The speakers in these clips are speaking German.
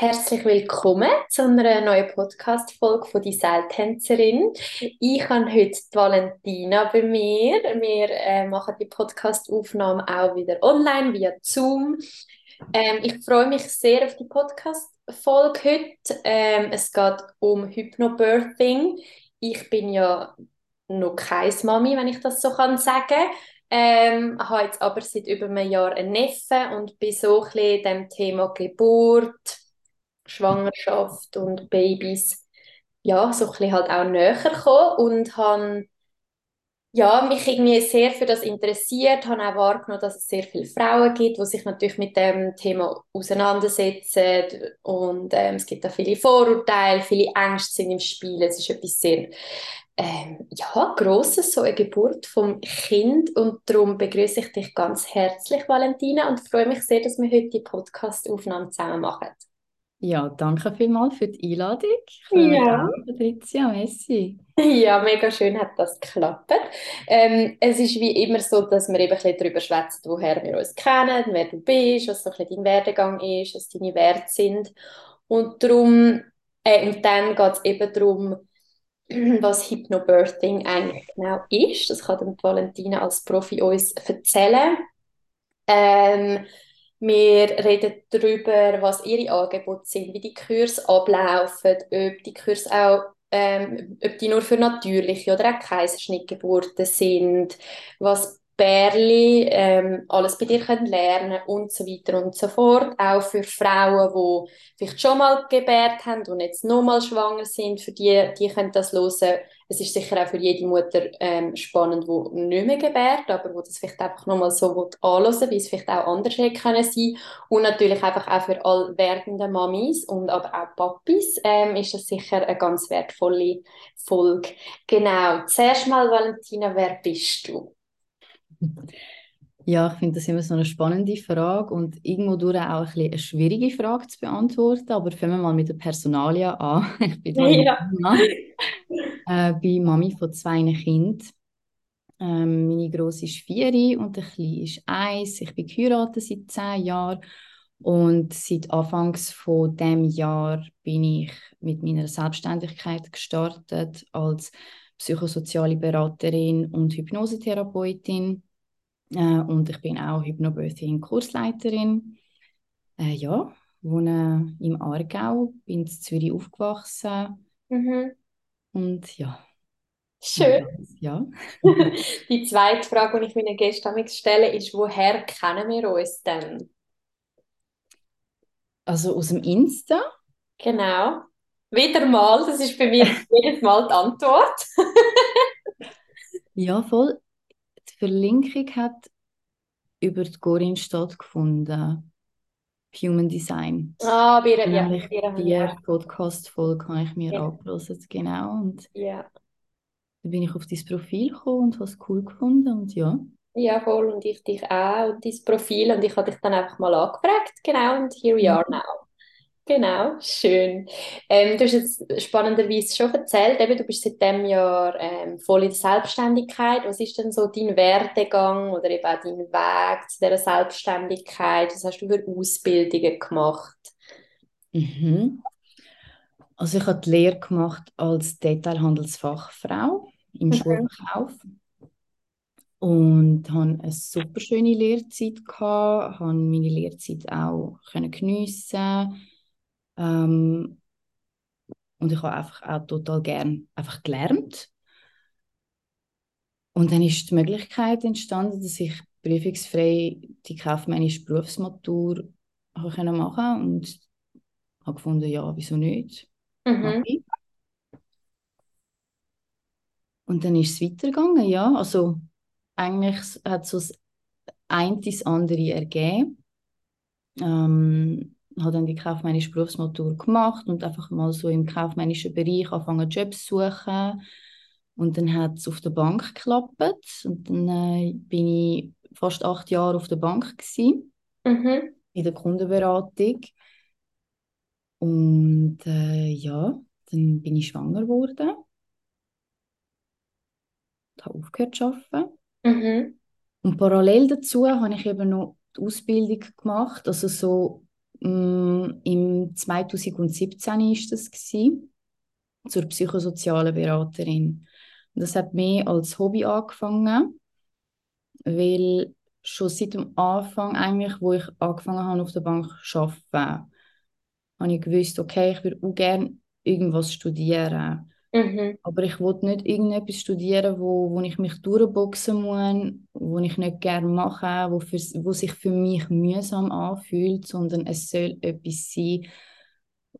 Herzlich willkommen zu einer neuen Podcast-Folge von «Die Seiltänzerin». Ich habe heute die Valentina bei mir. Wir äh, machen die Podcast-Aufnahme auch wieder online via Zoom. Ähm, ich freue mich sehr auf die Podcast-Folge heute. Ähm, es geht um Hypnobirthing. Ich bin ja noch keine Mami, wenn ich das so kann sagen ähm, habe jetzt aber seit über einem Jahr einen Neffen und bin so ein bisschen dem Thema Geburt, Schwangerschaft und Babys ja, so ein bisschen halt auch näher gekommen und habe ja, mich irgendwie sehr für das interessiert, habe auch wahrgenommen, dass es sehr viele Frauen gibt, die sich natürlich mit dem Thema auseinandersetzen und ähm, es gibt auch viele Vorurteile, viele Ängste sind im Spiel, es ist etwas sehr ähm, ja, Grosses, so eine Geburt vom Kind und darum begrüße ich dich ganz herzlich, Valentina, und freue mich sehr, dass wir heute die Podcast-Aufnahme zusammen machen. Ja, danke vielmals für die Einladung. Ja. Patricia, Messi. Ja, mega schön hat das geklappt. Ähm, es ist wie immer so, dass wir eben ein bisschen darüber schwätzen, woher wir uns kennen, wer du bist, was so ein bisschen dein Werdegang ist, was deine Werte sind. Und darum, äh, und dann geht es eben darum, was Hypnobirthing eigentlich genau ist. Das kann dann Valentina als Profi uns erzählen. Ähm, wir reden darüber, was ihre Angebote sind, wie die Kurse ablaufen, ob die Kurse auch ähm, ob die nur für natürliche oder auch Kaiserschnittgeburten sind, was Bärli ähm, alles bei dir können lernen und so weiter und so fort. Auch für Frauen, die vielleicht schon mal gebärt haben und jetzt nochmal schwanger sind, für die, die können das hören. Es ist sicher auch für jede Mutter ähm, spannend, die nicht mehr gebärt, aber wo das vielleicht einfach nochmal so anhören wie es vielleicht auch anders hätte können sein. Und natürlich einfach auch für all werdende Mamis und aber auch Papis ähm, ist das sicher eine ganz wertvolle Folge. Genau. Zuerst mal, Valentina, wer bist du? Ja, ich finde das immer so eine spannende Frage und irgendwo durch auch ein bisschen eine schwierige Frage zu beantworten. Aber fangen wir mal mit der Personalia an. Ich bin ja. äh, bin Mami von zwei Kindern. Ähm, meine Grosse ist vier und der Kleine ist eins. Ich bin geheiratet seit zehn Jahren und seit Anfangs von dem Jahr bin ich mit meiner Selbstständigkeit gestartet als psychosoziale Beraterin und Hypnosetherapeutin und ich bin auch Hypnobirthing-Kursleiterin. Äh, ja, wohne im Aargau, bin in Zürich aufgewachsen. Mhm. Und ja. Schön. Ja. die zweite Frage, die ich meinen Gästen stelle, ist, woher kennen wir uns denn? Also aus dem Insta. Genau. Wieder mal, das ist bei mir jedes Mal die Antwort. ja, voll. Verlinkung hat über die Corinne stattgefunden. Human Design. Ah, bei ja. Die Podcast-Folge habe ich mir ja. angehört, genau. Und ja. dann bin ich auf dein Profil gekommen und habe es cool gefunden und ja. Ja, voll. Und ich dich auch und dein Profil und ich habe dich dann einfach mal angefragt, genau. Und here we are mhm. now. Genau, schön. Ähm, du hast jetzt spannenderweise schon erzählt, eben, du bist seit dem Jahr ähm, voll in der Selbstständigkeit. Was ist denn so dein Werdegang oder eben auch dein Weg zu dieser Selbstständigkeit? Was hast du für Ausbildungen gemacht? Mhm. Also ich habe die Lehre gemacht als Detailhandelsfachfrau im mhm. Schulverkauf und hatte eine super schöne Lehrzeit gehabt, habe meine Lehrzeit auch geniessen ähm, und ich habe einfach auch total gern einfach gelernt. Und dann ist die Möglichkeit entstanden, dass ich prüfungsfrei die kaufmännische Berufsmatur machen konnte und habe gefunden, ja, wieso nicht? Mhm. Und dann ist es weitergegangen, ja. Also eigentlich hat so das eine das andere ergeben. Ähm, habe dann die kaufmännische Berufsmatur gemacht und einfach mal so im kaufmännischen Bereich angefangen Jobs zu suchen. Und dann hat es auf der Bank geklappt und dann äh, bin ich fast acht Jahre auf der Bank gewesen, mhm. in der Kundenberatung. Und äh, ja, dann bin ich schwanger geworden. Und habe aufgehört zu arbeiten. Mhm. Und parallel dazu habe ich eben noch die Ausbildung gemacht, also so Im 2017 ist das gewesen, zur psychosozialen Beraterin. Das hat mehr als Hobby angefangen, weil schon seit dem Anfang eigentlich, wo ich angefangen habe auf der Bank zu arbeiten, habe ich gewusst, okay, ich würde auch gerne irgendwas studieren. Mhm. Aber ich wollte nicht irgendetwas studieren, wo, wo ich mich durchboxen muss, wo ich nicht gerne mache, wo, für, wo sich für mich mühsam anfühlt, sondern es soll etwas sein,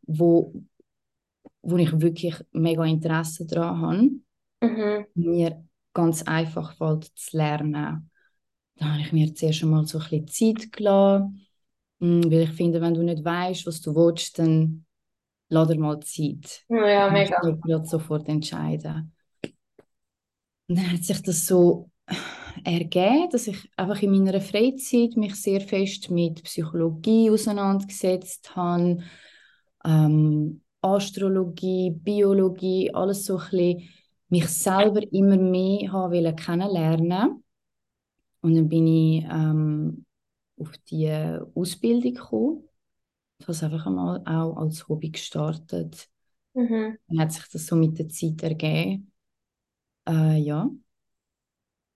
wo, wo ich wirklich mega Interesse daran habe. Mhm. Mir ganz einfach fällt zu lernen. Da habe ich mir zuerst einmal so ein bisschen Zeit gelassen, mm, weil ich finde, wenn du nicht weißt, was du willst, dann lass dir mal Zeit. Ja, musst mega. nicht gerade sofort entscheiden. Und dann hat sich das so ergeben, dass ich einfach in meiner Freizeit mich sehr fest mit Psychologie auseinandergesetzt habe, ähm, Astrologie, Biologie, alles so ein bisschen mich selber immer mehr haben wollen kennenlernen. Und dann bin ich ähm, auf die Ausbildung gekommen. Ich habe es einfach einmal auch als Hobby gestartet. Mhm. Dann hat sich das so mit der Zeit ergeben, äh, ja,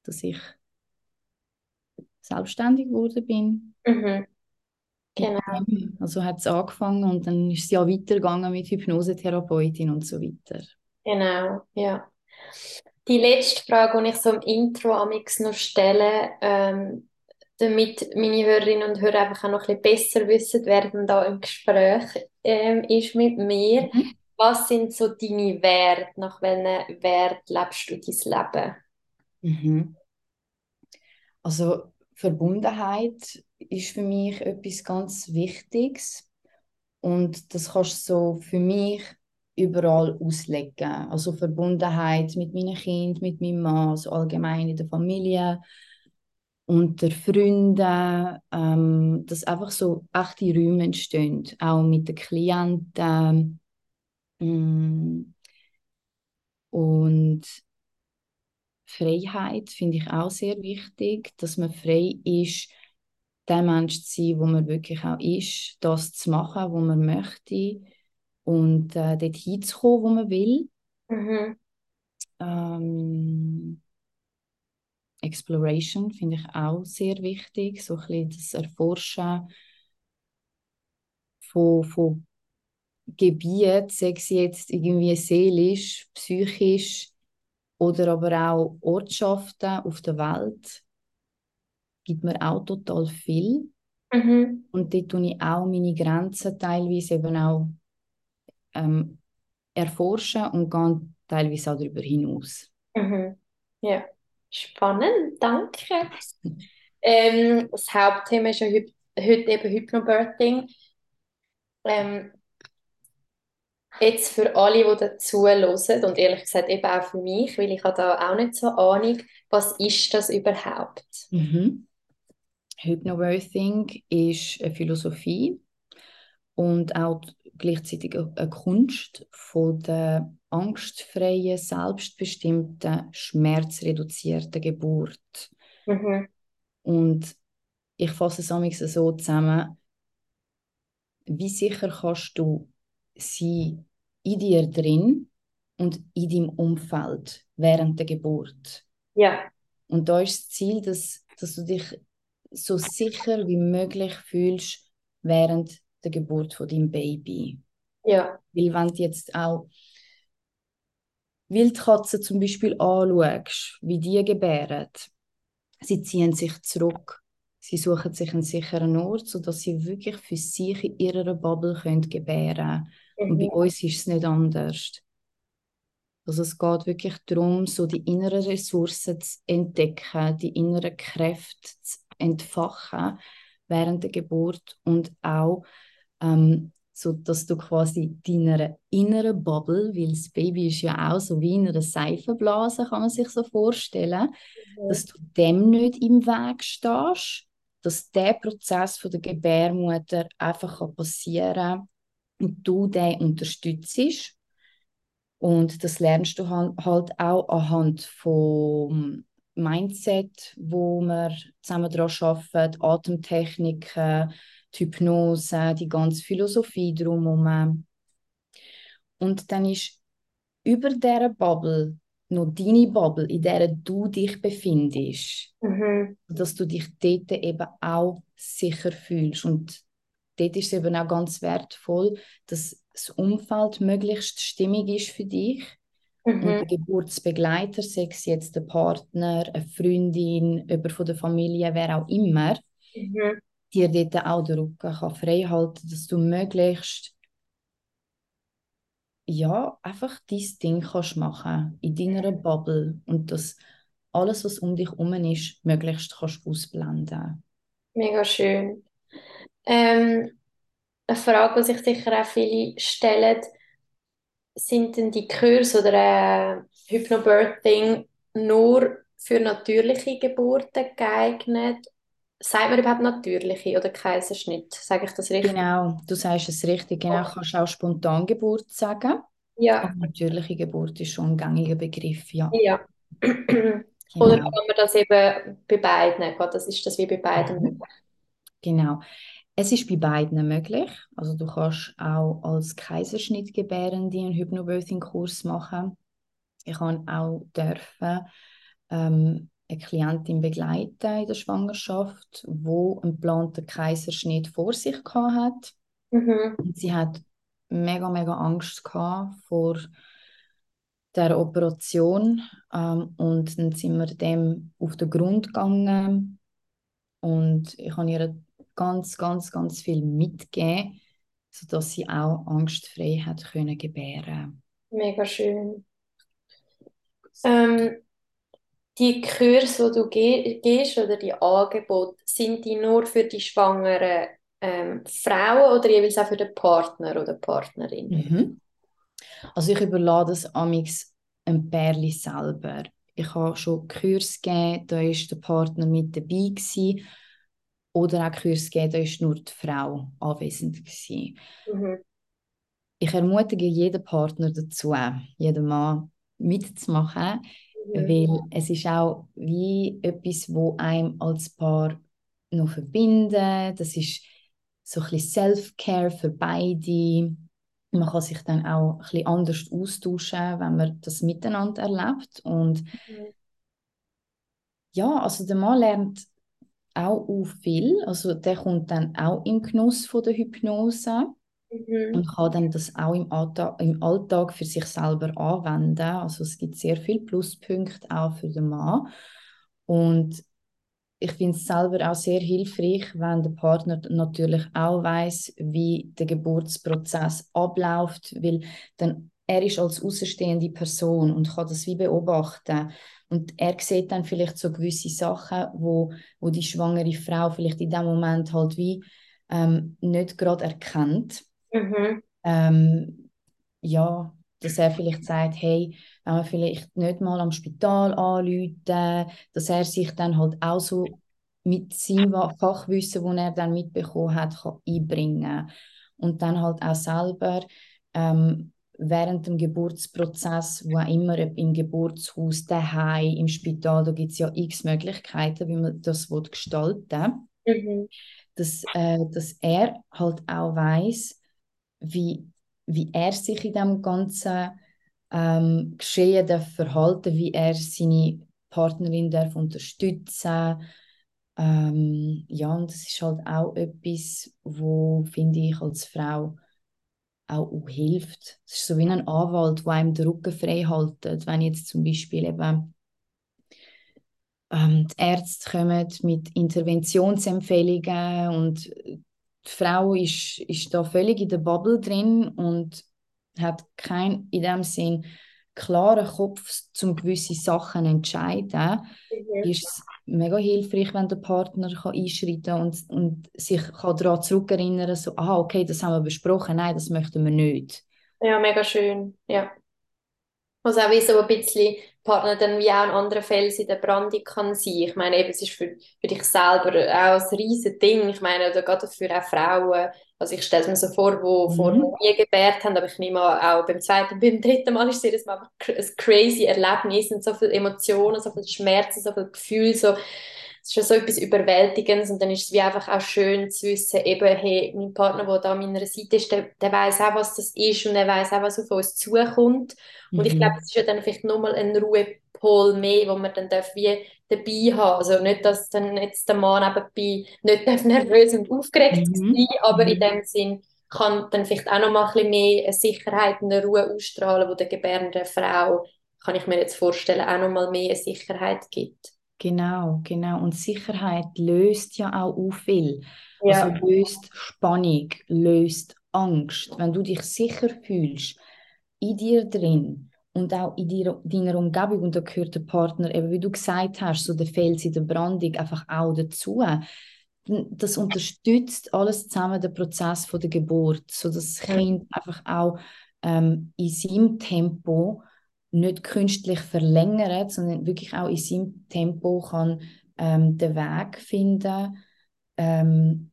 dass ich selbstständig geworden bin. Mhm. Genau. Also hat es angefangen und dann ist es ja weitergegangen mit Hypnosetherapeutin und so weiter. Genau, ja. Die letzte Frage, die ich so im Intro amix noch stelle, ähm, damit meine Hörerinnen und Hörer einfach auch noch ein bisschen besser wissen, wer denn da im Gespräch ähm, ist mit mir. Mhm. Was sind so deine Werte? Nach welchen Wert lebst du dein Leben? Mhm. Also Verbundenheit ist für mich etwas ganz Wichtiges und das kannst du so für mich überall auslegen. Also Verbundenheit mit meinen Kindern, mit meinem Mann, also allgemein in der Familie, unter Freunden, ähm, dass einfach so echte Räume entstehen, auch mit den Klienten. Mm. Und Freiheit finde ich auch sehr wichtig, dass man frei ist, der Mensch zu sein, wo man wirklich auch ist, das zu machen, wo man möchte und äh, dort hinzukommen, wo man will. Mhm. Ähm, Exploration finde ich auch sehr wichtig, so ein bisschen das Erforschen von, von Gebieten, sei es jetzt irgendwie seelisch, psychisch oder aber auch Ortschaften auf der Welt, gibt mir auch total viel. Mhm. Und dort tue ich auch meine Grenzen teilweise eben auch ähm, erforschen und gehe teilweise auch darüber hinaus. Mhm. Ja, spannend, danke. Ähm, das Hauptthema ist ja heute, eben Hypnobirthing. Ähm, jetzt für alle, die dazu hören und ehrlich gesagt eben auch für mich, weil ich habe da auch nicht so Ahnung, was ist das überhaupt? Mhm. Hypnobirthing ist eine Philosophie und auch gleichzeitig eine Kunst von der angstfreien, selbstbestimmten, schmerzreduzierten Geburt. Mhm. Und ich fasse es amigs so zusammen, wie sicher kannst du sein in dir drin und in deinem Umfeld während der Geburt. Ja, Und da ist das Ziel, dass, dass du dich so sicher wie möglich fühlst während der Geburt von deinem Baby. ja, Weil wenn du jetzt auch Wildkatzen zum Beispiel anschaust, wie die gebären, sie ziehen sich zurück. Sie suchen sich einen sicheren Ort, sodass sie wirklich für sich in ihrer Bubble können gebären können. Und bei mhm. uns ist es nicht anders. Also es geht wirklich darum, so die inneren Ressourcen zu entdecken, die inneren Kräfte zu entfachen während der Geburt und auch ähm, so, dass du quasi deiner inneren Bubble, weil das Baby ist ja auch so wie in einer Seifenblase, kann man sich so vorstellen, Mhm. dass du dem nicht im Weg stehst, dass der Prozess von der Gebärmutter einfach kann passieren kann und du den unterstützt. Und das lernst du halt auch anhand vom Mindset, wo wir zusammen daran arbeiten, Atemtechniken, die Hypnose, die ganze Philosophie drumherum. Und dann ist über dieser Bubble noch deine Bubble, in der du dich befindest, Mhm. dass du dich dort eben auch sicher fühlst. Und dort ist es eben auch ganz wertvoll, dass das Umfeld möglichst stimmig ist für dich. Und Mhm. der Geburtsbegleiter, sei es jetzt der Partner, eine Freundin, jemand von der Familie, wer auch immer, Mhm. Dir dort auch den Rücken kann frei halten, dass du möglichst ja, einfach dein Ding kannst machen in deiner Bubble und dass alles, was um dich herum ist, möglichst kannst ausblenden. Mega schön. Ähm, eine Frage, die sich sicher auch viele stellen, sind denn die Kurse oder äh, Hypnobirthing nur für natürliche Geburten geeignet? Sagt man überhaupt natürliche oder Kaiserschnitt? Sage ich das richtig? Genau, du sagst es richtig. Genau, kannst auch Spontangeburt sagen. Ja, Aber natürliche Geburt ist schon ein gängiger Begriff, ja. ja. Oder Genau. kann man das eben bei beiden? Geht Das ist das wie bei beiden möglich? Genau. Es ist bei beiden möglich. Also du kannst auch als Kaiserschnittgebärende einen Hypnobirthing-Kurs machen. Ich kann auch dürfen ähm, eine Klientin begleiten in der Schwangerschaft, wo einen geplanten Kaiserschnitt vor sich gehabt hat. Mhm. Und sie hat mega, mega Angst gehabt vor der Operation. Ähm, und dann sind wir dem auf den Grund gegangen. Und ich habe ihr ganz, ganz, ganz viel mitgegeben, sodass sie auch angstfrei hat können gebären. Mega schön. Ähm, die Kurse, die du ge gehst oder die Angebote, sind die nur für die schwangeren ähm, Frauen oder jeweils auch für den Partner oder Partnerin? Mhm. Also ich überlade das amix ein Pärli selber. Ich habe schon Kurs gegeben, da ist der Partner mit dabei gewesen. Oder auch Kurs gegeben, da ist nur die Frau anwesend gewesen. Mhm. Ich ermutige jeden Partner dazu, jeden Mann mitzumachen, Mhm. weil es ist auch wie etwas, wo einem als Paar noch verbindet. Das ist so ein bisschen Self-Care für beide. Man kann sich dann auch ein bisschen anders austauschen, wenn man das miteinander erlebt. Und Mhm. ja, also der Mann lernt auch auch viel. Also der kommt dann auch im Genuss von der Hypnose Mhm. und kann dann das auch im Alltag, im Alltag für sich selber anwenden. Also es gibt sehr viele Pluspunkte auch für den Mann. Und ich finde es selber auch sehr hilfreich, wenn der Partner natürlich auch weiß, wie der Geburtsprozess abläuft, weil dann er ist als außenstehende Person und kann das wie beobachten und er sieht dann vielleicht so gewisse Sachen, wo, wo die schwangere Frau vielleicht in dem Moment halt wie ähm, nicht gerade erkennt. Mhm. Ähm, ja, dass er vielleicht sagt, hey, wenn wir vielleicht nicht mal am Spital anrufen, dass er sich dann halt auch so mit seinem Fachwissen, das er dann mitbekommen hat, kann einbringen und dann halt auch selber ähm, während dem Geburtsprozess, wo auch immer, im Geburtshaus, daheim, im Spital, da gibt es ja x Möglichkeiten, wie man das will gestalten Mhm. dass, äh, dass er halt auch weiß, wie, wie er sich in dem ganzen ähm, Geschehen darf verhalten, wie er seine Partnerin darf unterstützen. Ähm, ja, und das ist halt auch etwas, wo finde ich als Frau auch, hilft. Es ist so wie ein Anwalt, der einem den Rücken frei hält, wenn jetzt zum Beispiel eben ähm, die Ärzte kommen mit Interventionsempfehlungen und die Frau ist, ist da völlig in der Bubble drin und hat keinen in dem Sinn klaren Kopf, um gewisse Sachen entscheiden, Mhm. ist es mega hilfreich, wenn der Partner kann einschreiten kann und, und sich kann daran zurückerinnern so, ah, okay, das haben wir besprochen, nein, das möchten wir nicht. Ja, mega schön. Ja. Also auch wie so ein bisschen Partner dann wie auch ein anderer Fels in der Brandung kann sein. Ich meine, eben, es ist für, für dich selber auch ein riesen Ding. Ich meine, oder gerade für auch Frauen. Also ich stelle es mir so vor, wo Mhm. vorher nie gebärt haben, aber ich nehme auch beim zweiten, beim dritten Mal ist es einfach ein crazy Erlebnis und so viele Emotionen, so viel Schmerzen, so viel Gefühl, so es ist ja so etwas Überwältigendes und dann ist es wie einfach auch schön zu wissen, eben, hey, mein Partner, der da an meiner Seite ist, der, der weiß auch, was das ist und er weiß auch, was auf uns zukommt. Und mhm. ich glaube, es ist ja dann vielleicht nochmal ein Ruhepol mehr, wo man dann darf wie dabei haben. Also nicht, dass dann jetzt der Mann nebenbei nicht nervös und aufgeregt mhm. sein aber in mhm. dem Sinn kann dann vielleicht auch noch mal ein bisschen mehr Sicherheit und eine Ruhe ausstrahlen, wo der gebärenden Frau, kann ich mir jetzt vorstellen, auch noch mal mehr Sicherheit gibt. Genau, genau. Und Sicherheit löst ja auch, viel. Ja. Also löst Spannung, löst Angst. Wenn du dich sicher fühlst, in dir drin und auch in dir, deiner Umgebung, und da gehört der Partner, eben wie du gesagt hast, so der Fels in der Brandung einfach auch dazu, das unterstützt alles zusammen den Prozess von der Geburt, so dass das Kind einfach auch ähm, in seinem Tempo nicht künstlich verlängert, sondern wirklich auch in seinem Tempo kann ähm, den Weg finden, ähm,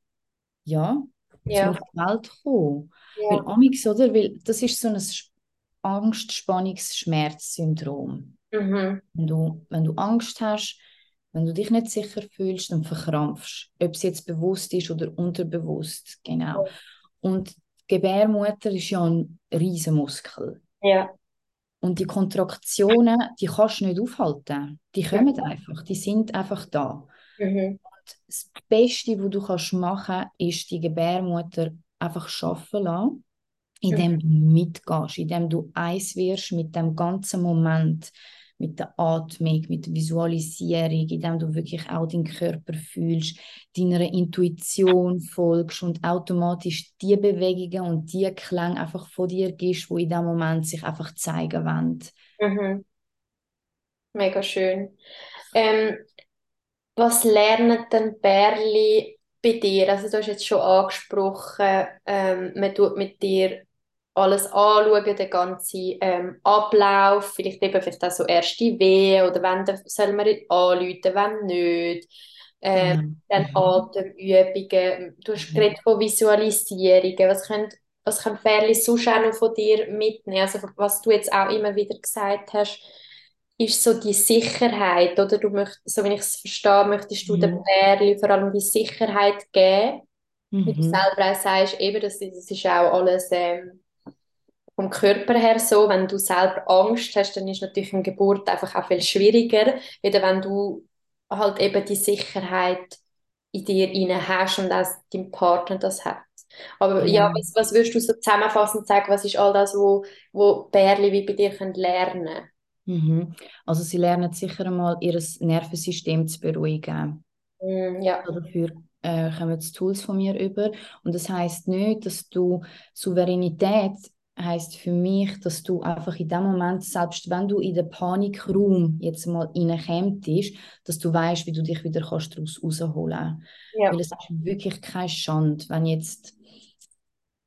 ja, ja. die Welt kommen. Ja. Weil Amix, oder? Weil das ist so ein Angst-, Spannungs-, Schmerz-Syndrom. Mhm. Wenn, du, wenn du Angst hast, wenn du dich nicht sicher fühlst, dann verkrampfst. Ob es jetzt bewusst ist oder unterbewusst, genau. Ja. Und die Gebärmutter ist ja ein Riesenmuskel. Ja. Und die Kontraktionen, die kannst du nicht aufhalten. Die kommen einfach, die sind einfach da. Mhm. Und das Beste, was du kannst machen kannst, ist die Gebärmutter einfach schaffen lassen, indem mhm. du mitgehst, indem du eins wirst mit dem ganzen Moment mit der Atmung, mit der Visualisierung, indem du wirklich auch deinen Körper fühlst, deiner Intuition folgst und automatisch die Bewegungen und die Klänge einfach von dir gibst, wo in dem Moment sich einfach zeigen wollen. Mhm. Mega schön. Ähm, was lernen denn Bärli bei dir? Also du hast jetzt schon angesprochen, ähm, man tut mit dir alles anschauen, den ganzen ähm, Ablauf, vielleicht eben vielleicht auch so erste Wehen oder wenn soll man anrufen, wenn nicht. Ähm, mhm. Dann mhm. Atemübungen. Du hast mhm. geredet von Visualisierungen. Was können, was können Ferli sonst auch noch von dir mitnehmen? Also was du jetzt auch immer wieder gesagt hast, ist so die Sicherheit, oder? Du möchtest, so wie ich es verstehe, möchtest du mhm. den Ferli vor allem die Sicherheit geben. Mhm. Wie du selber auch sagst, eben, das, das ist auch alles ähm, vom Körper her so, wenn du selber Angst hast, dann ist natürlich eine Geburt einfach auch viel schwieriger, wieder wenn du halt eben die Sicherheit in dir rein hast und auch dein Partner das hat. Aber ja, ja was, was würdest du so zusammenfassend sagen, was ist all das, wo, wo Bärli wie bei dir können lernen mhm. Also sie lernen sicher einmal ihr Nervensystem zu beruhigen. Mm, ja. Dafür äh, kommen jetzt Tools von mir über. Und das heißt nicht, dass du Souveränität heißt für mich, dass du einfach in dem Moment, selbst wenn du in den Panikraum jetzt mal reinkommst, dass du weißt, wie du dich wieder kannst daraus rausholen ja. Weil es ist wirklich keine Schande, wenn jetzt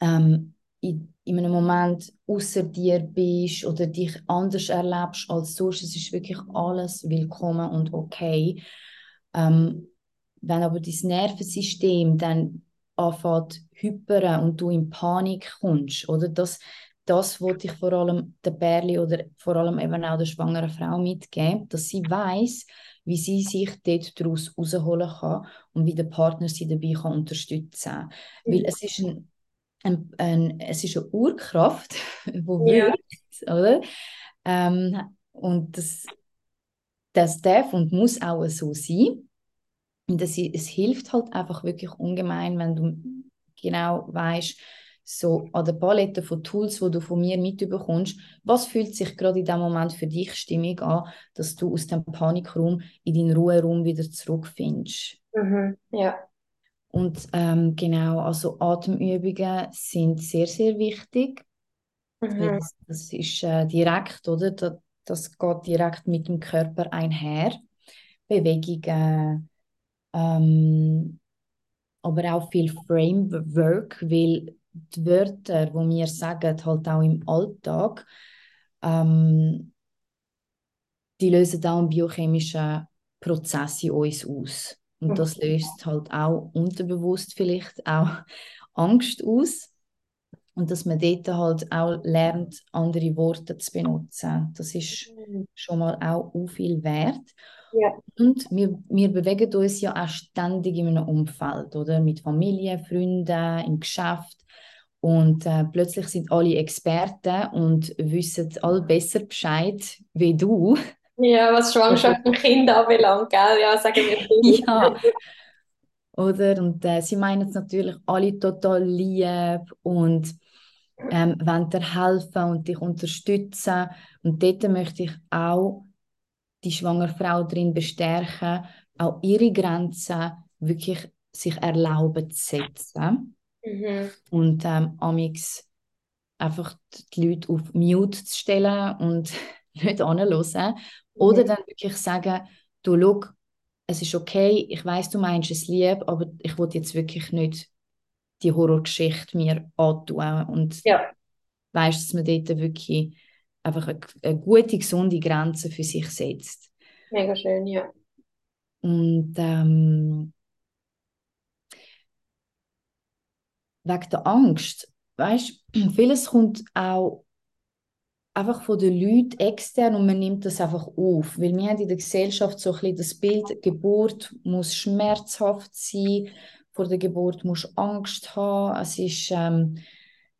ähm, in, in einem Moment außer dir bist oder dich anders erlebst als sonst. Es ist wirklich alles willkommen und okay. Ähm, wenn aber dein Nervensystem dann anfängt hypern und du in Panik kommst, oder das, das wollte ich vor allem der Bärli oder vor allem eben auch der schwangeren Frau mitgeben, dass sie weiß, wie sie sich dort daraus rausholen kann und wie der Partner sie dabei kann unterstützen kann. Mhm. Weil es ist, ein, ein, ein, es ist eine Urkraft, die ja. wirkt, oder? Ähm, und das, das darf und muss auch so sein. Und das, es hilft halt einfach wirklich ungemein, wenn du genau weißt, so an der Palette von Tools, die du von mir mitbekommst, was fühlt sich gerade in dem Moment für dich stimmig an, dass du aus dem Panikraum in deinen Ruheraum wieder zurückfindest. Mhm, ja. Und ähm, genau, also Atemübungen sind sehr, sehr wichtig. Mhm. Das, das, ist äh, direkt, oder? Das, das geht direkt mit dem Körper einher. Bewegungen, ähm, aber auch viel Framework, weil die Wörter, die wir sagen, halt auch im Alltag, ähm, die lösen auch einen biochemischen Prozess in uns aus. Und das löst halt auch unterbewusst vielleicht auch Angst aus. Und dass man dort halt auch lernt, andere Worte zu benutzen. Das ist mhm. schon mal auch viel wert. Ja. Und wir, wir bewegen uns ja auch ständig in einem Umfeld, oder? Mit Familie, Freunden, im Geschäft. Und äh, plötzlich sind alle Experten und wissen alle besser Bescheid wie du. Ja, was Schwangerschaft und Kind anbelangt, gell? Ja, sagen wir ja. Oder? Und äh, sie meinen es natürlich alle total lieb und ähm, wollen dir helfen und dich unterstützen. Und dort möchte ich auch die schwangere Frau darin bestärken, auch ihre Grenzen wirklich sich erlauben zu setzen. Mhm. Und ähm, amix einfach die Leute auf Mute zu stellen und nicht anhören. Oder Mhm. dann wirklich sagen, du, schau, es ist okay, ich weiß, du meinst es lieb, aber ich will jetzt wirklich nicht die Horrorgeschichte mir antun. Und Ja, weißt, dass man dort wirklich einfach eine, eine gute, gesunde Grenze für sich setzt. mega schön, ja. Und ähm, wegen der Angst, weißt, vieles kommt auch einfach von den Leuten extern und man nimmt das einfach auf, weil wir haben in der Gesellschaft so ein bisschen das Bild, Geburt muss schmerzhaft sein, vor der Geburt musst du Angst haben, es ist ähm,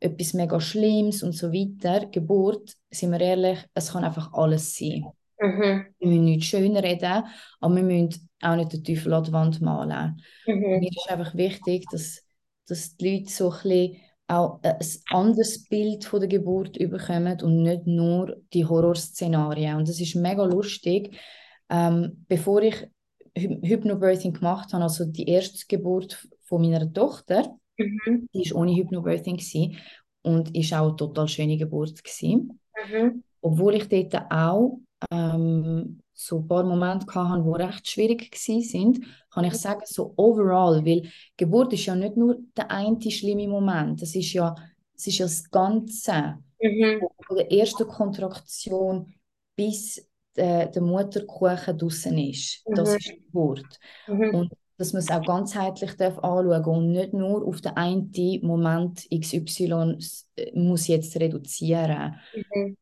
etwas mega Schlimmes und so weiter. Geburt, sind wir ehrlich, es kann einfach alles sein. Mhm. Wir müssen nicht schön reden, aber wir müssen auch nicht den Teufel an die Wand malen. Mhm. Mir ist einfach wichtig, dass, dass die Leute so ein bisschen auch ein anderes Bild von der Geburt bekommen und nicht nur die Horrorszenarien. Und das ist mega lustig. Ähm, bevor ich Hy Hypnobirthing gemacht habe, also die erste Geburt von meiner Tochter, Mhm. die war ohne Hypnobirthing gewesen und ist auch eine total schöne Geburt gewesen. Mhm. Obwohl ich dort auch ähm, so ein paar Momente hatte, die recht schwierig waren, kann ich sagen, so overall, weil Geburt ist ja nicht nur der eine schlimme Moment, es ist ja, es ist ja das Ganze, Mhm. von der ersten Kontraktion bis äh, der Mutterkuchen draußen ist. Das Mhm. ist die Geburt. Mhm. Und dass man es auch ganzheitlich darf anschauen und nicht nur auf den einen Moment XY äh, muss jetzt reduzieren. Mhm.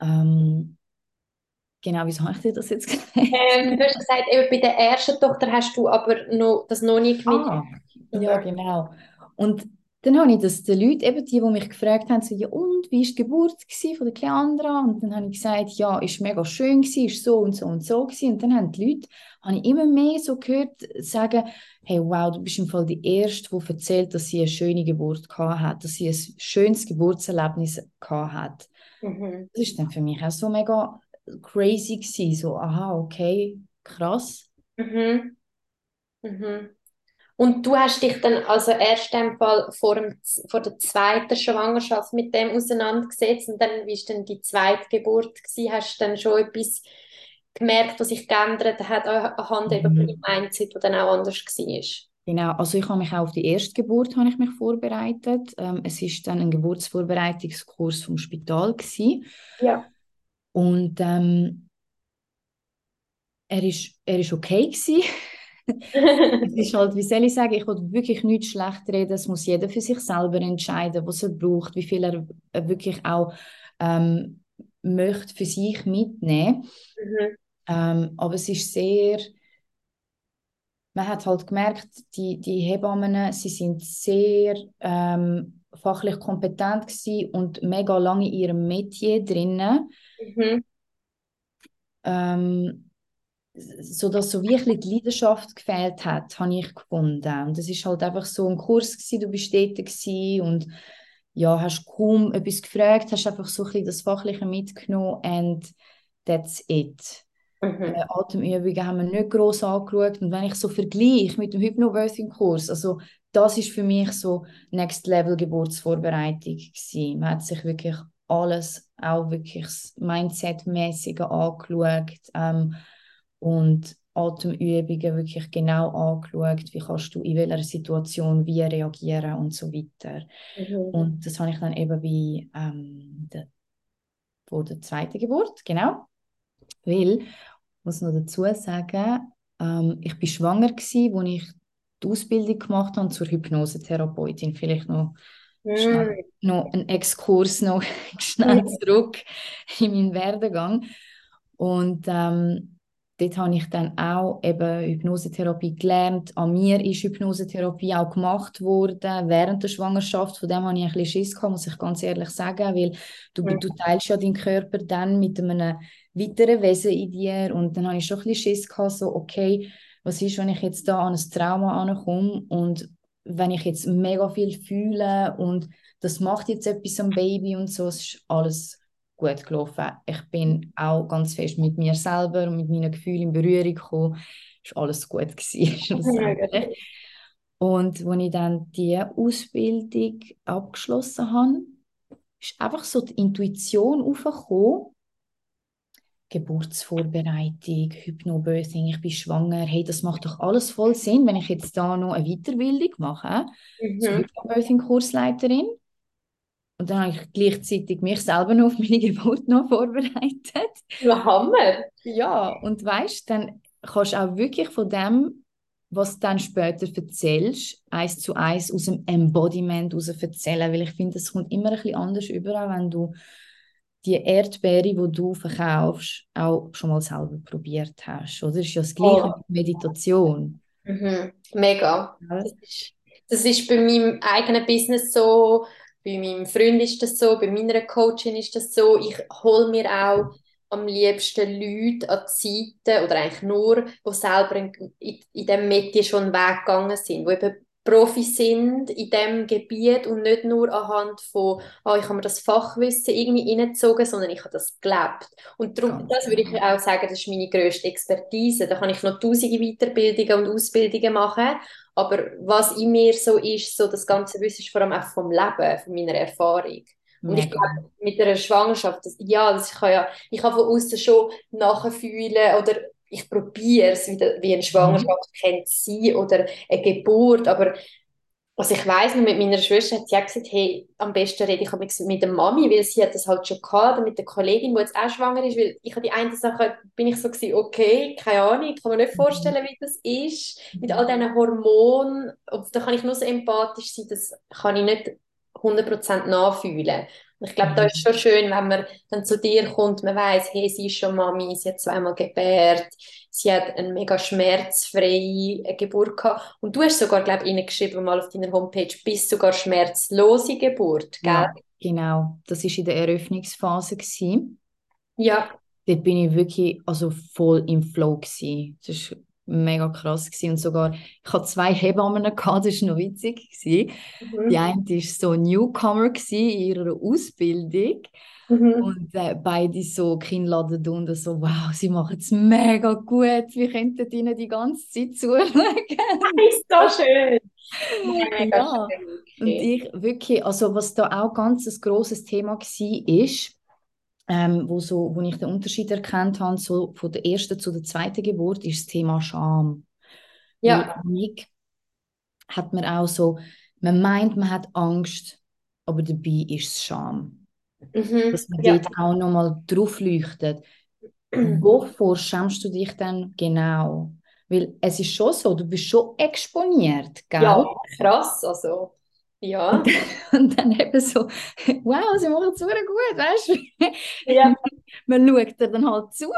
Ähm, genau, wieso habe ich dir das jetzt gesagt? Ähm, du hast gesagt, eben bei der ersten Tochter hast du aber noch, das noch nicht mit. Ah, ja, genau. Und dann habe ich das den Leuten, eben die, die mich gefragt haben, so, ja und, wie war die Geburt von der Kleandra? Und dann habe ich gesagt, ja, ist mega schön gewesen, ist so und so und so gewesen. Und dann haben die Leute, habe ich immer mehr so gehört, sagen, hey, wow, du bist im Fall die Erste, die erzählt, dass sie eine schöne Geburt gehabt hat, dass sie ein schönes Geburtserlebnis gehabt hat. Mhm. Das ist dann für mich auch so mega crazy gewesen, so, aha, okay, krass. Mhm. Mhm. Und du hast dich dann also erst im Fall vor, dem, vor der zweiten Schwangerschaft mit dem auseinandergesetzt und dann, wie ist denn die zweite Geburt gewesen? Hast du dann schon etwas gemerkt, was sich geändert hat anhand eben von Mhm. deinem Mindset, das dann auch anders war? Genau, also ich habe mich auch auf die erste Geburt habe ich mich vorbereitet. Ähm, es ist dann ein Geburtsvorbereitungskurs vom Spital gewesen. Ja. Und ähm, er ist er ist okay gewesen. es ist halt, wie soll ich sagen, ich will wirklich nicht schlecht reden. Es muss jeder für sich selber entscheiden, was er braucht, wie viel er, er wirklich auch ähm, möchte für sich mitnehmen. Mhm. Ähm, aber es ist sehr man hat halt gemerkt, die, die Hebammen, sie sind sehr ähm, fachlich kompetent gewesen und mega lange in ihrem Metier drinnen, Mhm. ähm, sodass so wirklich die Leidenschaft gefehlt hat, habe ich gefunden. Und es ist halt einfach so ein Kurs gewesen, du bist dort gewesen und ja, hast kaum etwas gefragt, hast einfach so ein bisschen das Fachliche mitgenommen and that's it. Mhm. Äh, Atemübungen haben wir nicht gross angeschaut. Und wenn ich so vergleiche mit dem Hypnobirthing-Kurs, also das ist für mich so Next Level Geburtsvorbereitung gewesen. Man hat sich wirklich alles, auch wirklich Mindset-mäßige angeschaut ähm, und Atemübungen wirklich genau angeschaut, wie kannst du in welcher Situation wie reagieren und so weiter. Mhm. Und das habe ich dann eben bei ähm, der, vor der zweiten Geburt, genau. Weil, ich muss noch dazu sagen, ähm, ich war schwanger gewesen, als ich die Ausbildung gemacht habe zur Hypnosetherapeutin. Vielleicht noch, schnell, Mhm. noch ein Exkurs noch schnell zurück in meinen Werdegang. Und ähm, dort habe ich dann auch eben Hypnosetherapie gelernt. An mir ist Hypnosetherapie auch gemacht worden während der Schwangerschaft. Von dem habe ich ein bisschen Schiss gehabt, muss ich ganz ehrlich sagen, weil du, du teilst ja deinen Körper dann mit einem weiteren Wesen in dir und dann habe ich schon ein bisschen Schiss gehabt, so okay, was ist, wenn ich jetzt da an ein Trauma ankomme und wenn ich jetzt mega viel fühle und das macht jetzt etwas am Baby und so, es ist alles gut gelaufen. Ich bin auch ganz fest mit mir selber und mit meinen Gefühlen in Berührung gekommen. Es war alles gut. Gewesen, und als ich dann die Ausbildung abgeschlossen habe, ist einfach so die Intuition aufgekommen, Geburtsvorbereitung, Hypnobirthing, ich bin schwanger, hey, das macht doch alles voll Sinn, wenn ich jetzt da noch eine Weiterbildung mache, mhm. zur Hypnobirthing-Kursleiterin. Und dann habe ich gleichzeitig mich selber noch auf meine Geburt noch vorbereitet. Ja, Hammer! Ja, und weißt, dann kannst du auch wirklich von dem, was du dann später erzählst, eins zu eins aus dem Embodiment heraus erzählen, weil ich finde, es kommt immer ein bisschen anders über, wenn du die Erdbeere, die du verkaufst, auch schon mal selber probiert hast. Oder? Ist ja das Gleiche oh. mit Meditation. Mhm. Mega. Ja. Das, ist, das ist bei meinem eigenen Business so, bei meinem Freund ist das so, bei meiner Coachin ist das so. Ich hole mir auch am liebsten Leute an Seite, oder eigentlich nur, die selber in, in, in diesem Metier schon weggegangen sind, die eben Profis sind in diesem Gebiet und nicht nur anhand von, oh, ich habe mir das Fachwissen irgendwie hineingezogen, sondern ich habe das gelebt. Und darum, das würde ich genau. auch sagen, das ist meine grösste Expertise. Da kann ich noch tausende Weiterbildungen und Ausbildungen machen, aber was in mir so ist, so das ganze Wissen ist vor allem auch vom Leben, von meiner Erfahrung. Und ich glaube, mit einer Schwangerschaft, das, ja, das kann ja, ich kann von außen schon nachfühlen oder ich probiere es, wie, wie eine Schwangerschaft mhm. kennt sein oder eine Geburt, aber was ich weiß mit meiner Schwester hat sie auch gesagt, hey, am besten rede ich mit der Mami, weil sie hat das halt schon gehabt, oder mit der Kollegin, die jetzt auch schwanger ist, weil ich habe die eine Sache, bin ich so gewesen, okay, keine Ahnung, ich kann mir nicht mhm. vorstellen, wie das ist, mit all diesen Hormonen, und da kann ich nur so empathisch sein, das kann ich nicht 100% nachfühlen. Ich glaube, da ist schon schön, wenn man dann zu dir kommt, man weiß, hey, sie ist schon Mami, sie hat zweimal gebärt, sie hat eine mega schmerzfreie Geburt gehabt. Und du hast sogar, glaube ich, geschrieben mal auf deiner Homepage, bis sogar schmerzlose Geburt, gell? Ja, genau. Das war in der Eröffnungsphase. Gewesen. Ja. Dort bin ich wirklich also voll im Flow. Gewesen. Das ist mega krass gewesen. und sogar ich hatte zwei Hebammen gehabt, das war noch witzig Mhm. Die eine war so Newcomer in ihrer Ausbildung mhm. und äh, beide so Kinnladen und so wow, sie machen es mega gut, wir könnten ihnen die ganze Zeit zuschauen. ist so schön. Mega ja. schön. Und ich wirklich, also was da auch ganz ein grosses Thema war, ist, ähm, wo, so, wo ich den Unterschied erkannt habe, so von der ersten zu der zweiten Geburt, ist das Thema Scham. Ja. Nick hat man auch so, man meint, man hat Angst, aber dabei ist es Scham. Mhm. Dass man ja. dort auch nochmal drauf leuchtet. Wovor schämst du dich denn genau? Weil es ist schon so, du bist schon exponiert, gell? Ja, krass, also ja. Und, und, dann eben so, wow, sie machen es super gut, weißt du? Ja. Man schaut dir dann halt zu.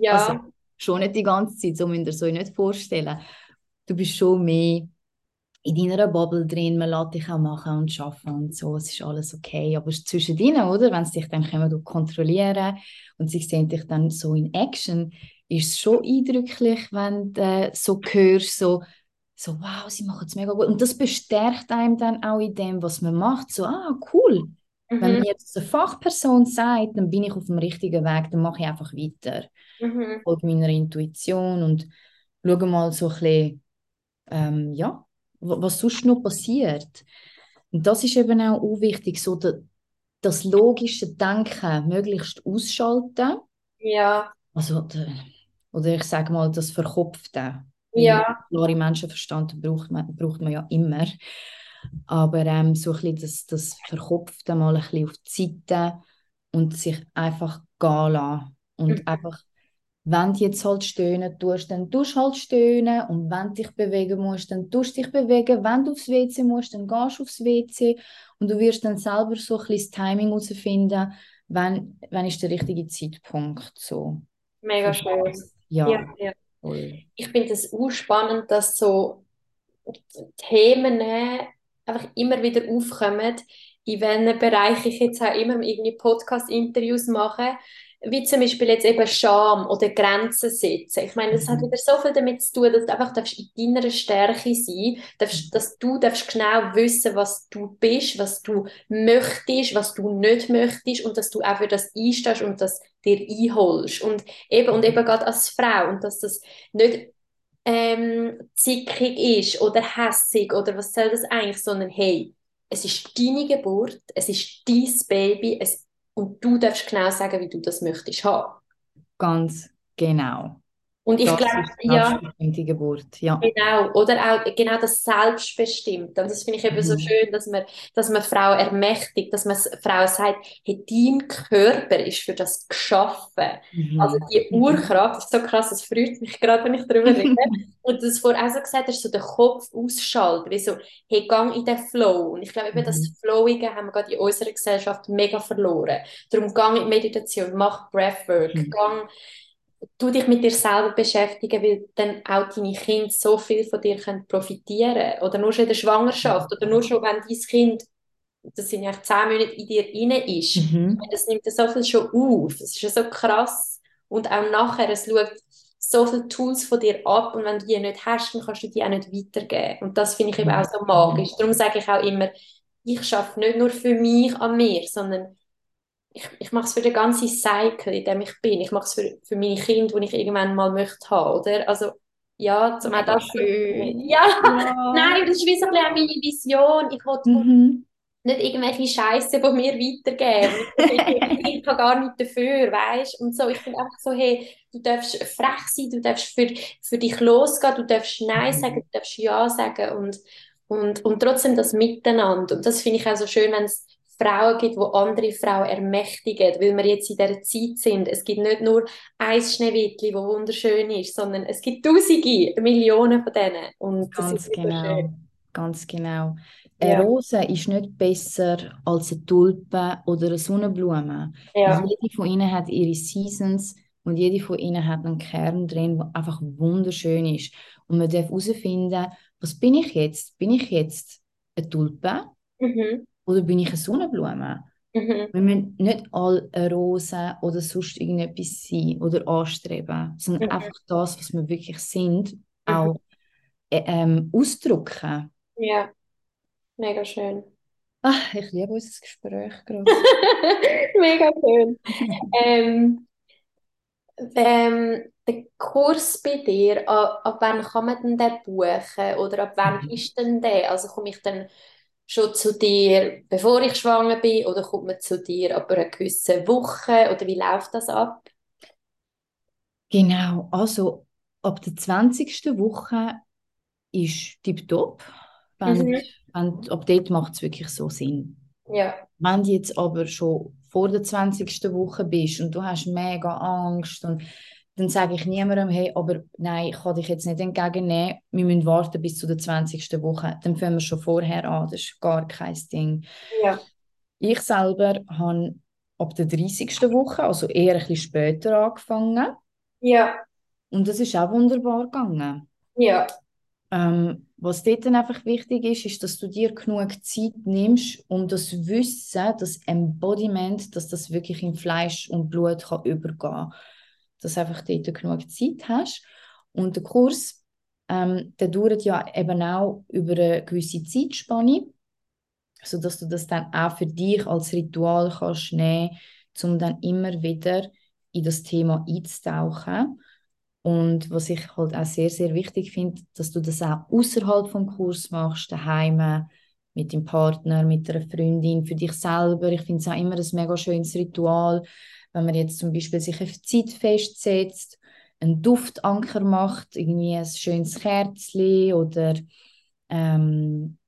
Ja. Also, schon nicht die ganze Zeit, so müsst ihr es euch nicht vorstellen. Du bist schon mehr in deiner Bubble drin, man lässt dich auch machen und arbeiten und so, es ist alles okay. Aber zwischen ihnen, oder, wenn sie dich dann kommen, kontrollieren und sie sehen dich dann so in Action, ist es schon eindrücklich, wenn du so hörst, so, so, wow, sie machen es mega gut. Und das bestärkt einem dann auch in dem, was man macht. So, ah, cool. Mhm. Wenn mir jetzt eine Fachperson sagt, dann bin ich auf dem richtigen Weg, dann mache ich einfach weiter. Mhm. Folge meiner Intuition und schaue mal so ein bisschen, ähm, ja, was sonst noch passiert. Und das ist eben auch wichtig, so das, das logische Denken möglichst ausschalten. Ja. Also, oder ich sage mal, das Verkopfte. Ja. Klare Menschenverstand braucht man, braucht man ja immer. Aber ähm, so ein bisschen das, das Verkopfte mal ein bisschen auf die Seite und sich einfach gehen lassen. Und mhm. einfach, wenn du jetzt halt stöhnen tust, dann tust du halt stöhnen. Und wenn du dich bewegen musst, dann tust du dich bewegen. Wenn du aufs WC musst, dann gehst du aufs WC. Und du wirst dann selber so ein bisschen das Timing herausfinden, wann, wann ist der richtige Zeitpunkt. So. Mega schön. Ja, Ja, ja. Voll. Ich finde es auch spannend, dass so Themen einfach immer wieder aufkommen, in welchen Bereich ich jetzt auch immer irgendwie Podcast-Interviews mache, wie zum Beispiel jetzt eben Scham oder Grenzen setzen. Ich meine, das hat Mhm. wieder so viel damit zu tun, dass du einfach darfst in deiner Stärke sein darfst, dass du darfst genau wissen, was du bist, was du möchtest, was du nicht möchtest und dass du auch für das einstehst und das dir einholst. Und eben, und eben gerade als Frau und dass das nicht ähm, zickig ist oder hässig oder was soll das eigentlich, sondern hey, es ist deine Geburt, es ist dein Baby es, und du darfst genau sagen, wie du das möchtest haben. Ganz genau. Und ich Das glaube, ja, selbstbestimmte Geburt. Ja. Genau, oder auch genau das Selbstbestimmte. Und das finde ich eben so Mhm. schön, dass man, dass man Frau ermächtigt, dass man s- Frau sagt, hey, dein Körper ist für das geschaffen. Also Mhm. die Urkraft, das ist so krass, das freut mich gerade, wenn ich darüber rede. Und das vorher auch so gesagt hast, so den Kopf ausschalten, wie so, hey, gang in den Flow. Und ich glaube eben, das Mhm. Flowige haben wir gerade in unserer Gesellschaft mega verloren. Darum gang in die Meditation, mach Breathwork, Mhm. gang du dich mit dir selber beschäftigen, weil dann auch deine Kinder so viel von dir können profitieren Oder nur schon in der Schwangerschaft oder nur schon, wenn dein Kind, das sind ja zehn Monate in dir inne ist. Mhm. Das nimmt ja so viel schon auf. Es ist ja so krass. Und auch nachher, es schaut so viele Tools von dir ab und wenn du die nicht hast, dann kannst du die auch nicht weitergeben. Und das finde ich eben auch so magisch. Darum sage ich auch immer, ich schaffe nicht nur für mich an mir, sondern ich, ich mache es für den ganzen Cycle, in dem ich bin. Ich mache es für, für meine Kinder, die ich irgendwann mal möchte haben, oder? Also, ja, zum auch Mega das. schön. Ja, Ja. nein, das ist wie so ein bisschen auch meine Vision. Ich will Mhm. nicht irgendwelche Scheiße von mir weitergeben. Ich, ich, ich kann gar nicht dafür, weißt Und so, ich bin einfach so, hey, du darfst frech sein, du darfst für, für dich losgehen, du darfst Nein sagen, du darfst Ja sagen und, und, und trotzdem das Miteinander. Und das finde ich auch so schön, wenn es Frauen gibt, die andere Frauen ermächtigen, weil wir jetzt in dieser Zeit sind. Es gibt nicht nur ein Schneewittli, das wunderschön ist, sondern es gibt Tausende, Millionen von denen. Und Ganz genau. Ganz genau. Eine Ja, Rose ist nicht besser als eine Tulpe oder eine Sonnenblume. ja, Jede von ihnen hat ihre Seasons und jede von ihnen hat einen Kern drin, der einfach wunderschön ist. Und man darf herausfinden, was bin ich jetzt? Bin ich jetzt eine Tulpe mhm. Oder bin ich eine Sonnenblume? Mhm. Wir müssen nicht alle eine Rose oder sonst irgendetwas sein oder anstreben, sondern Mhm. einfach das, was wir wirklich sind, Mhm. auch äh, ähm, ausdrücken. Ja, mega schön. Ach, ich liebe unser Gespräch gerade. Mega schön. Ähm, ähm, der Kurs bei dir, ab, ab wann kann man denn den buchen? Oder ab wann Mhm. ist denn der? Also komme ich dann schon zu dir, bevor ich schwanger bin, oder kommt man zu dir ab einer gewissen Woche? Oder wie läuft das ab? Genau, also ab der 20. Woche ist tipptopp. Wenn, Mhm. wenn, ab dort macht es wirklich so Sinn. Ja. Wenn du jetzt aber schon vor der 20. Woche bist und du hast mega Angst, und, dann sage ich niemandem, hey, aber nein, ich kann dich jetzt nicht entgegennehmen, wir müssen warten bis zu der 20. Woche. Dann fangen wir schon vorher an, das ist gar kein Ding. Ja. Ich selber habe ab der 30. Woche, also eher ein bisschen später angefangen Ja. und das ist auch wunderbar gegangen. Ja. Ähm, was dort dann einfach wichtig ist, ist, dass du dir genug Zeit nimmst, um das Wissen, das Embodiment, dass das wirklich in Fleisch und Blut kann übergehen Dass du einfach dort genug Zeit hast. Und der Kurs, ähm, der dauert ja eben auch über eine gewisse Zeitspanne, sodass du das dann auch für dich als Ritual kannst nehmen, um dann immer wieder in das Thema einzutauchen. Und was ich halt auch sehr, sehr wichtig finde, dass du das auch außerhalb vom Kurs machst, daheim mit dem Partner, mit einer Freundin, für dich selber. Ich finde es auch immer ein mega schönes Ritual, wenn man jetzt zum Beispiel sich auf Zeit festsetzt, einen Duftanker macht, irgendwie ein schönes Kerzchen oder ähm,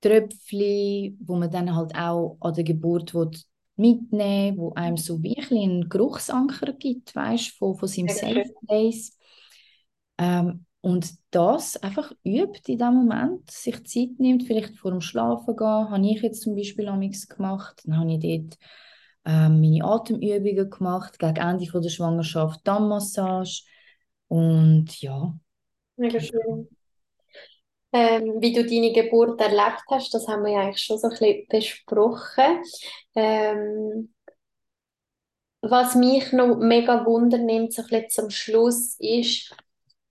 Tröpfchen, wo man dann halt auch an der Geburt will mitnehmen, wo einem so wie ein bisschen einen Geruchsanker gibt, weißt, von, von seinem Safe. Place. Ähm, und das einfach übt in dem Moment, sich Zeit nimmt, vielleicht vor dem Schlafen gehen, habe ich jetzt zum Beispiel amigs gemacht, dann habe ich dort ähm, meine Atemübungen gemacht, gegen Ende von der Schwangerschaft Dammmassage und ja. Mega schön. Ähm, wie du deine Geburt erlebt hast, das haben wir ja eigentlich schon so ein bisschen besprochen. Ähm, was mich noch mega Wunder nimmt, so ein bisschen zum Schluss, ist,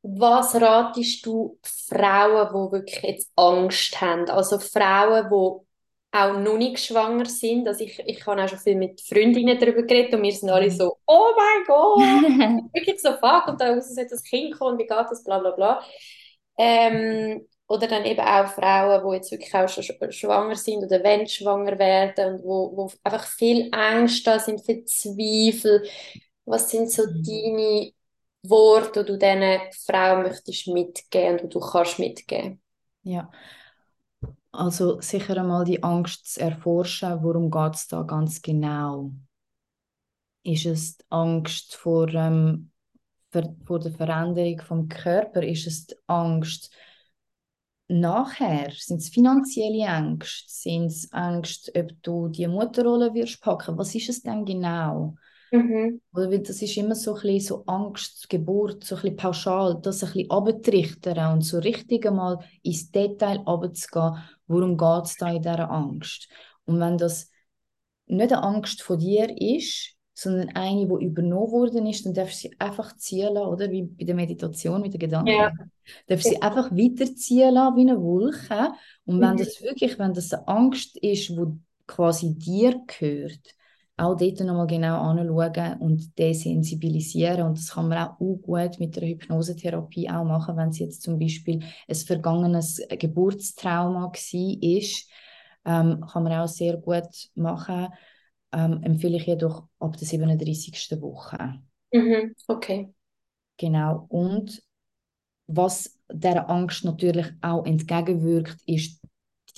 was ratest du Frauen, die wirklich jetzt Angst haben? Also Frauen, die auch noch nicht schwanger sind. Also ich, ich habe auch schon viel mit Freundinnen darüber geredet und wir sind alle so, oh mein Gott, wirklich so fuck und da muss jetzt das Kind kommen, wie geht das, bla bla bla. Ähm, oder dann eben auch Frauen, die jetzt wirklich auch schon schwanger sind oder wollen schwanger werden und wo, wo einfach viel Angst da sind, viel Zweifel. Was sind so mhm. deine Worte, die du diesen Frauen möchtest mitgeben und du kannst mitgeben? Ja, also sicher einmal die Angst zu erforschen, worum geht es da ganz genau? Ist es die Angst vor, ähm, vor der Veränderung vom Körper? Ist es die Angst nachher? Sind es finanzielle Ängste? Sind es Ängste, ob du die Mutterrolle wirst packen? Was ist es denn genau? Mhm. Oder das ist immer so ein bisschen so Angst, Geburt, so ein bisschen pauschal, das ein bisschen abzutrichtern und so richtig einmal ins Detail abzugehen, worum geht es da in dieser Angst? Und wenn das nicht eine Angst von dir ist, sondern eine, die übernommen worden ist, dann darfst du sie einfach ziehen lassen, oder? Wie bei der Meditation mit den Gedanken. Ja. Darfst sie einfach weiterziehen lassen, wie eine Wolke. Und wenn mhm. das wirklich, wenn das eine Angst ist, die quasi dir gehört, auch dort nochmal genau anschauen und desensibilisieren. Und das kann man auch, gut mit der Hypnosetherapie auch machen, wenn es jetzt zum Beispiel ein vergangenes Geburtstrauma war, ähm, kann man auch sehr gut machen. Ähm, empfehle ich jedoch ab der 37. Woche. Mhm, okay. Genau. Und was der Angst natürlich auch entgegenwirkt, ist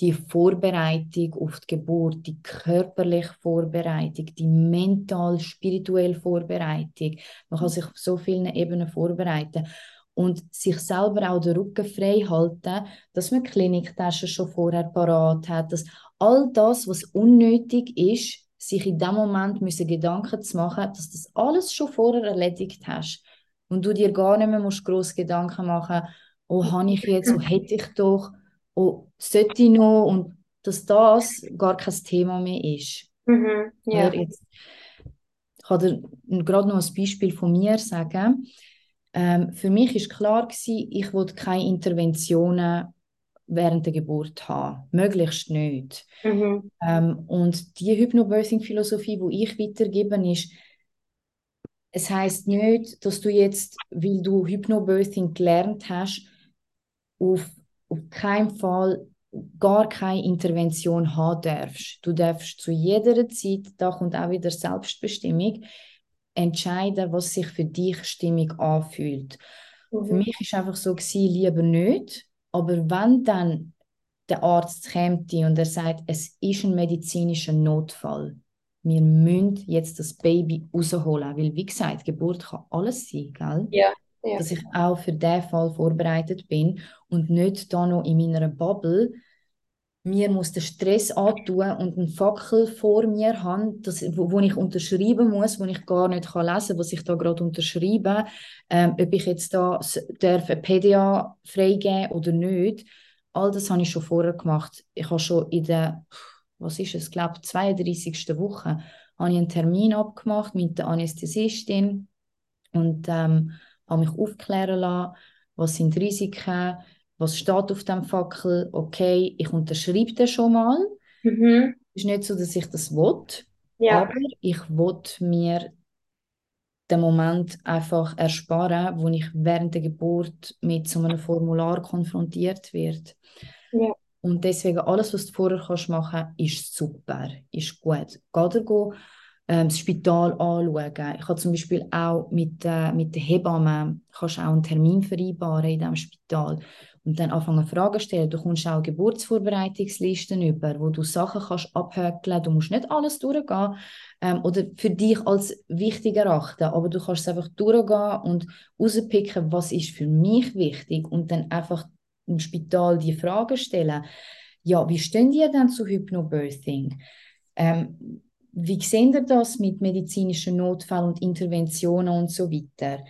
die Vorbereitung auf die Geburt, die körperliche Vorbereitung, die mental-spirituelle Vorbereitung. Man kann sich auf so vielen Ebenen vorbereiten und sich selber auch den Rücken frei halten, dass man Kliniktaschen schon vorher parat hat, dass all das, was unnötig ist, sich in dem Moment müssen Gedanken zu machen, dass das alles schon vorher erledigt hast und du dir gar nicht mehr musst groß Gedanken machen, oh, habe ich jetzt, oh, hätte ich doch, oh, sollte ich noch und dass das gar kein Thema mehr ist. Mhm, ja. Jetzt, ich kann dir gerade noch ein Beispiel von mir sagen. Ähm, für mich ist klar gewesen, ich wollte keine Interventionen während der Geburt haben. Möglichst nicht. Mhm. Ähm, und die Hypnobirthing-Philosophie, die ich weitergebe, ist, es heißt nicht, dass du jetzt, weil du Hypnobirthing gelernt hast, auf, auf keinen Fall gar keine Intervention haben darfst. Du darfst zu jeder Zeit, da kommt auch wieder Selbstbestimmung, entscheiden, was sich für dich stimmig anfühlt. Mhm. Für mich ist einfach so gewesen, lieber nicht, aber wenn dann der Arzt kommt und er sagt, es ist ein medizinischer Notfall, wir müssen jetzt das Baby rausholen, weil wie gesagt, Geburt kann alles sein, gell? Ja, ja. Dass ich auch für diesen Fall vorbereitet bin und nicht da noch in meiner Bubble mir muss der Stress antun und einen Fackel vor mir haben, das, wo, wo, ich unterschreiben muss, wo ich gar nicht kann lesen kann, was ich da gerade unterschreibe, ähm, ob ich jetzt da darf eine PDA freigeben oder nicht. All das habe ich schon vorher gemacht. Ich habe schon in der, was ist es, glaube 32. Woche, habe ich einen Termin abgemacht mit der Anästhesistin und ähm, habe mich aufklären lassen, was sind die Risiken, was steht auf dem Fackel, okay, ich unterschreibe den schon mal. Mhm. Es ist nicht so, dass ich das will, ja. aber ich will mir den Moment einfach ersparen, wo ich während der Geburt mit so einem Formular konfrontiert wird. Ja. Und deswegen alles, was du vorher kannst machen, ist super, ist gut. Geh dir ähm, das Spital anschauen. Ich habe zum Beispiel auch mit, äh, mit der Hebamme kannst auch einen Termin vereinbaren in diesem Spital und dann anfangen Fragen stellen. Du kommst auch Geburtsvorbereitungslisten über, wo du Sachen kannst abhökeln. Du musst nicht alles durchgehen ähm, oder für dich als wichtig erachten, aber du kannst es einfach durchgehen und rauspicken, was ist für mich wichtig und dann einfach im Spital die Fragen stellen. Ja, wie stehen die denn zu Hypnobirthing? Ähm, wie sehen ihr das mit medizinischen Notfällen und Interventionen und so weiter?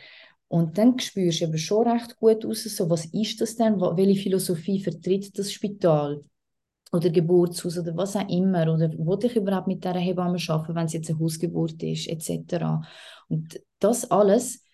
Und dann spürst du aber schon recht gut aus, so, was ist das denn? Welche Philosophie vertritt das Spital? Oder Geburtshaus oder was auch immer. Oder wo ich überhaupt mit dieser Hebamme arbeiten, wenn es jetzt eine Hausgeburt ist, etc. Und das alles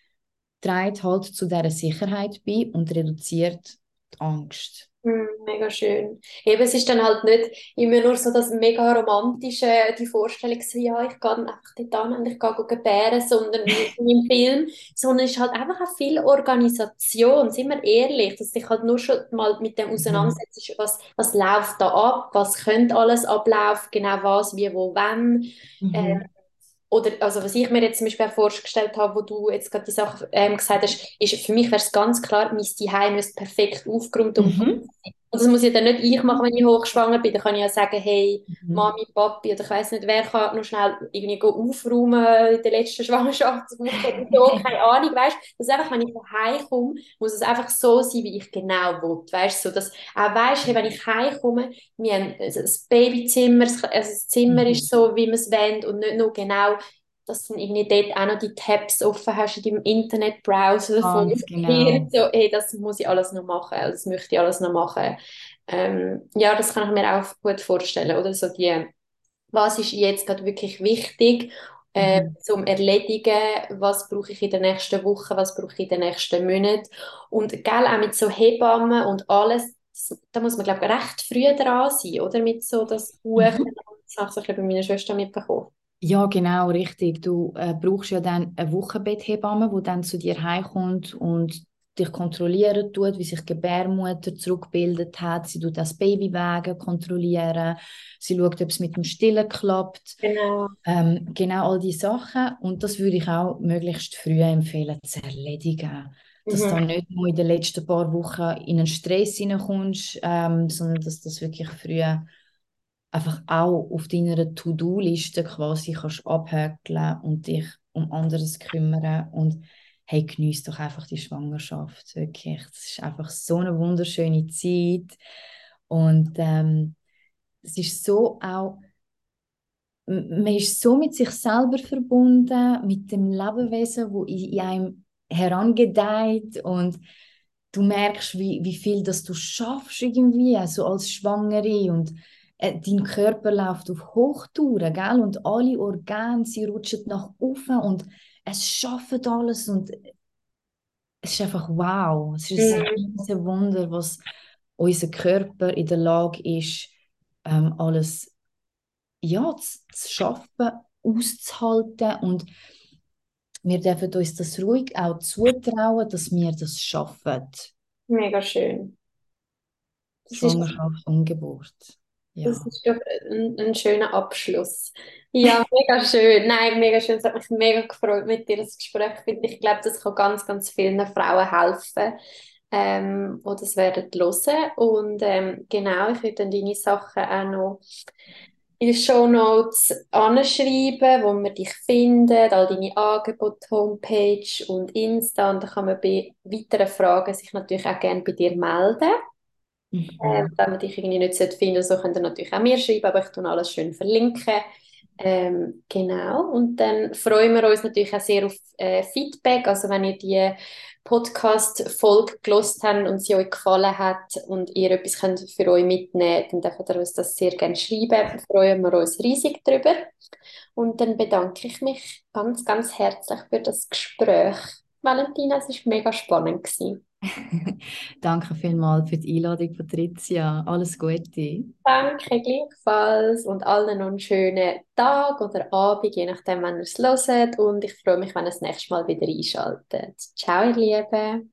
trägt halt zu dieser Sicherheit bei und reduziert die Angst. Mm, mega schön. Eben, es ist dann halt nicht immer nur so das mega romantische, die Vorstellung, so, ja, ich gehe einfach dort an und ich gehe gebären, sondern im Film, sondern es ist halt einfach auch viel Organisation, sind wir ehrlich, dass dich halt nur schon mal mit dem mhm. auseinandersetzt, was, was läuft da ab, was könnte alles ablaufen, genau was, wie, wo, wann. Mhm. Ähm, oder also was ich mir jetzt zum Beispiel vorgestellt habe, wo du jetzt gerade die Sache ähm, gesagt hast, ist für mich wäre es ganz klar, mein Zuhause müsste perfekt aufgeräumt und mhm. Und das muss ja dann nicht ich machen, wenn ich hochschwanger bin. Dann kann ich ja sagen, hey, mhm. Mami, Papi, oder ich weiß nicht, wer kann noch schnell irgendwie aufräumen in der letzten Schwangerschaftswoche oder so, keine Ahnung, weißt du. einfach, wenn ich heimkomme, muss es einfach so sein, wie ich genau will, weißt du. So, dass auch weißt, hey, wenn ich heimkomme, wir haben das Babyzimmer, also das Zimmer mhm. ist so, wie man es wendet und nicht nur genau dass du irgendwie dort auch noch die Tabs offen hast in deinem Internetbrowser davon. Genau. So, hey, das muss ich alles noch machen, das möchte ich alles noch machen. Ähm, ja, das kann ich mir auch gut vorstellen, oder? So die, was ist jetzt gerade wirklich wichtig äh, mhm. zum Erledigen, was brauche ich in der nächsten Woche, was brauche ich in den nächsten Monaten. Und gell, auch mit so Hebammen und alles, da muss man, glaube ich, recht früh dran sein, oder? Mit so das Buch, mhm. das habe ich bei meiner Schwester mitbekommen. Ja, genau, richtig. Du äh, brauchst ja dann eine Wochenbetthebamme, die dann zu dir heimkommt und dich kontrollieren tut, wie sich die Gebärmutter zurückgebildet hat. Sie tut das Babywegen kontrollieren. Sie schaut, ob es mit dem Stillen klappt. Genau. Ähm, genau all diese Sachen. Und das würde ich auch möglichst früh empfehlen zu erledigen. Dass mhm. du nicht nur in den letzten paar Wochen in einen Stress hineinkommst, ähm, sondern dass das wirklich früh einfach auch auf deiner To-Do-Liste quasi kannst abhäkeln und dich um anderes kümmern und hey, genieß doch einfach die Schwangerschaft, wirklich. Es ist einfach so eine wunderschöne Zeit und ähm, es ist so auch, man ist so mit sich selber verbunden, mit dem Lebewesen, wo in, in einem herangedeiht und du merkst, wie, wie viel das du schaffst irgendwie, also als Schwangere und äh, dein Körper läuft auf Hochtouren, gell? Und alle Organe, sie rutschen nach oben und es schafft alles und es ist einfach wow. Es ist mhm. ein Wunder, was unser Körper in der Lage ist, ähm, alles ja, zu, zu schaffen, auszuhalten und wir dürfen uns das ruhig auch zutrauen, dass wir das schaffen. Mega schön. Das Schwangerschaft und Geburt. Ja. Das ist doch ein, ein, schöner Abschluss. Ja, mega schön. Nein, mega schön. Es hat mich mega gefreut mit dir, das Gespräch. Ich glaube, das kann ganz, ganz vielen Frauen helfen, ähm, die das werden hören. Und ähm, genau, ich würde dann deine Sachen auch noch in die Show Notes anschreiben, wo man dich findet, all deine Angebote, Homepage und Insta. Und dann kann man bei weiteren Fragen sich natürlich auch gerne bei dir melden. Mhm. Ähm, wenn man dich irgendwie nicht finden so könnt ihr natürlich auch mir schreiben, aber ich tue alles schön verlinken. Ähm, genau, und dann freuen wir uns natürlich auch sehr auf äh, Feedback, also wenn ihr die Podcast-Folge gelost habt und sie euch gefallen hat und ihr etwas könnt für euch mitnehmen dann dürft ihr uns das sehr gerne schreiben, da freuen wir uns riesig drüber. Und dann bedanke ich mich ganz, ganz herzlich für das Gespräch. Valentina, es war mega spannend. Gewesen. Danke vielmals für die Einladung, Patricia. Alles Gute. Danke gleichfalls und allen noch einen schönen Tag oder Abend, je nachdem, wann ihr es hört. Und ich freue mich, wenn ihr das nächste Mal wieder einschaltet. Ciao, ihr Lieben.